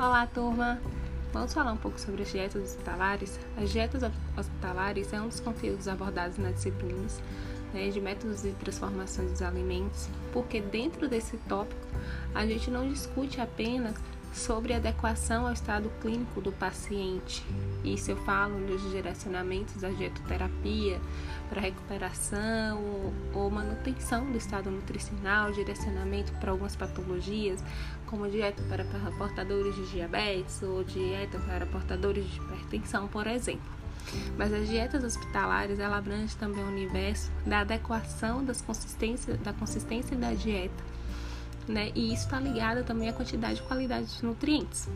Olá, turma! Vamos falar um pouco sobre as dietas hospitalares. As dietas hospitalares é um dos conteúdos abordados nas disciplinas né, de métodos de transformação dos alimentos, porque dentro desse tópico a gente não discute apenas sobre adequação ao estado clínico do paciente. Isso eu falo nos direcionamentos da dietoterapia para recuperação ou manutenção do estado nutricional, direcionamento para algumas patologias, como dieta para portadores de diabetes ou dieta para portadores de hipertensão, por exemplo. Mas as dietas hospitalares ela abrange também o universo da adequação das consistências, da consistência da dieta né? E isso está ligado também à quantidade e qualidade de nutrientes.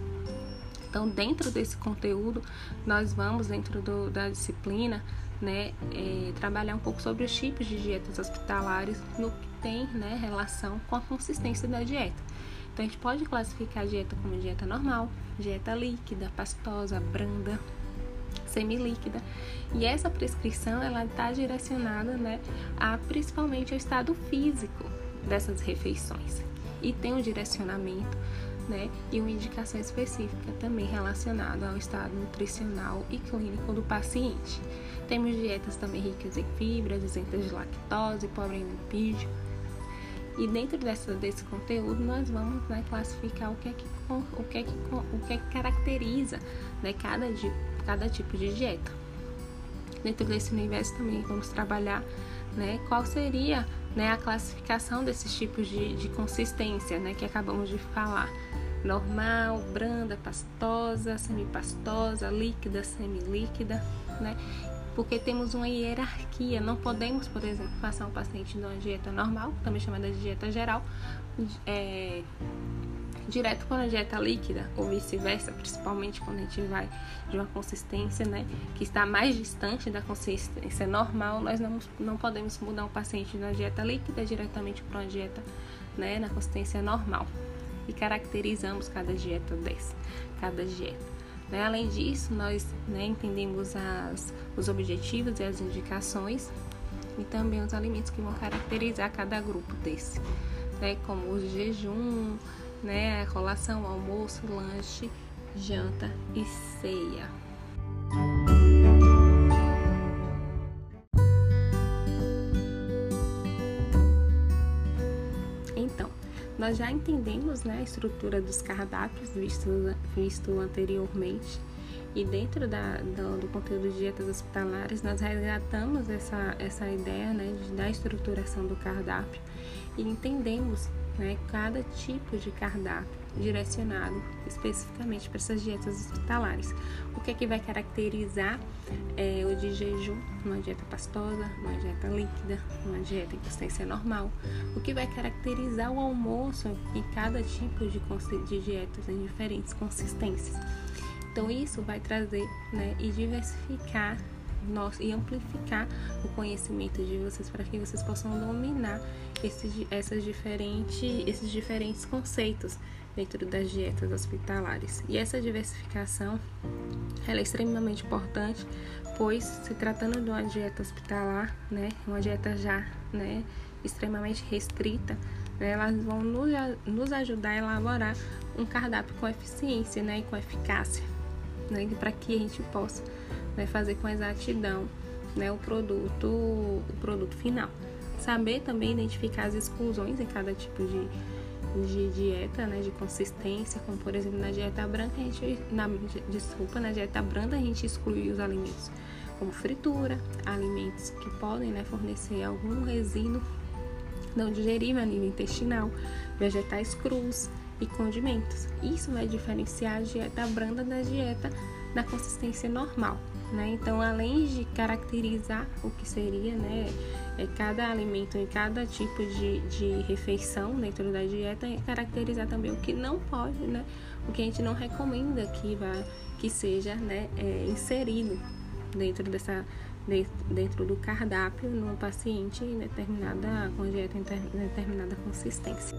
Então, dentro desse conteúdo, nós vamos, dentro do, da disciplina, né, é, trabalhar um pouco sobre os tipos de dietas hospitalares no que tem né, relação com a consistência da dieta. Então, a gente pode classificar a dieta como dieta normal, dieta líquida, pastosa, branda, semilíquida. E essa prescrição ela está direcionada né, a, principalmente ao estado físico dessas refeições e tem um direcionamento né, e uma indicação específica também relacionada ao estado nutricional e clínico do paciente. Temos dietas também ricas em fibras, isentas de lactose, pobre em lipídio. E dentro dessa, desse conteúdo nós vamos né, classificar o que é que, o que, é que, o que, é que caracteriza né, cada, cada tipo de dieta. Dentro desse universo também vamos trabalhar né, qual seria né, a classificação desses tipos de, de consistência né, que acabamos de falar. Normal, branda, pastosa, semipastosa, líquida, semilíquida, né? Porque temos uma hierarquia, não podemos, por exemplo, passar um paciente de uma dieta normal, também chamada de dieta geral, é, direto para a dieta líquida ou vice-versa, principalmente quando a gente vai de uma consistência, né, que está mais distante da consistência normal, nós não, não podemos mudar um paciente da dieta líquida diretamente para uma dieta, né, na consistência normal. E caracterizamos cada dieta dessa, cada dieta. Né? Além disso, nós né, entendemos as, os objetivos e as indicações e também os alimentos que vão caracterizar cada grupo desse, né? como o jejum, né? Colação, almoço, lanche, janta e ceia. Então, nós já entendemos né, a estrutura dos cardápios visto, visto anteriormente e dentro da, do, do, conteúdo de dietas hospitalares nós resgatamos essa, essa ideia né, da estruturação do cardápio e entendemos né, cada tipo de cardápio direcionado especificamente para essas dietas hospitalares. O que é que vai caracterizar é, o de jejum, uma dieta pastosa, uma dieta líquida, uma dieta em consistência normal. O que vai caracterizar o almoço em cada tipo de, de dietas em diferentes consistências. Então isso vai trazer né, e diversificar e amplificar o conhecimento de vocês para que vocês possam dominar esses, essas diferentes, esses diferentes conceitos dentro das dietas hospitalares. E essa diversificação ela é extremamente importante, pois se tratando de uma dieta hospitalar, né, uma dieta já né, extremamente restrita, né, elas vão nos ajudar a elaborar um cardápio com eficiência né, e com eficácia, né, para que a gente possa né, fazer com exatidão né, o produto, o produto final. Saber também identificar as exclusões em cada tipo de, de dieta, né, de consistência, como por exemplo na dieta branca, a gente, na, desculpa, na dieta branda a gente exclui os alimentos como fritura, alimentos que podem né, fornecer algum resíduo não digerível a nível intestinal, vegetais crus e condimentos. Isso vai diferenciar a dieta branda da dieta da consistência normal. Né? Então, além de caracterizar o que seria né, é, cada alimento em cada tipo de, de refeição dentro da dieta, é caracterizar também o que não pode, né, o que a gente não recomenda que, vá, que seja né, é, inserido dentro dessa dentro do cardápio no paciente em determinada com dieta em determinada consistência.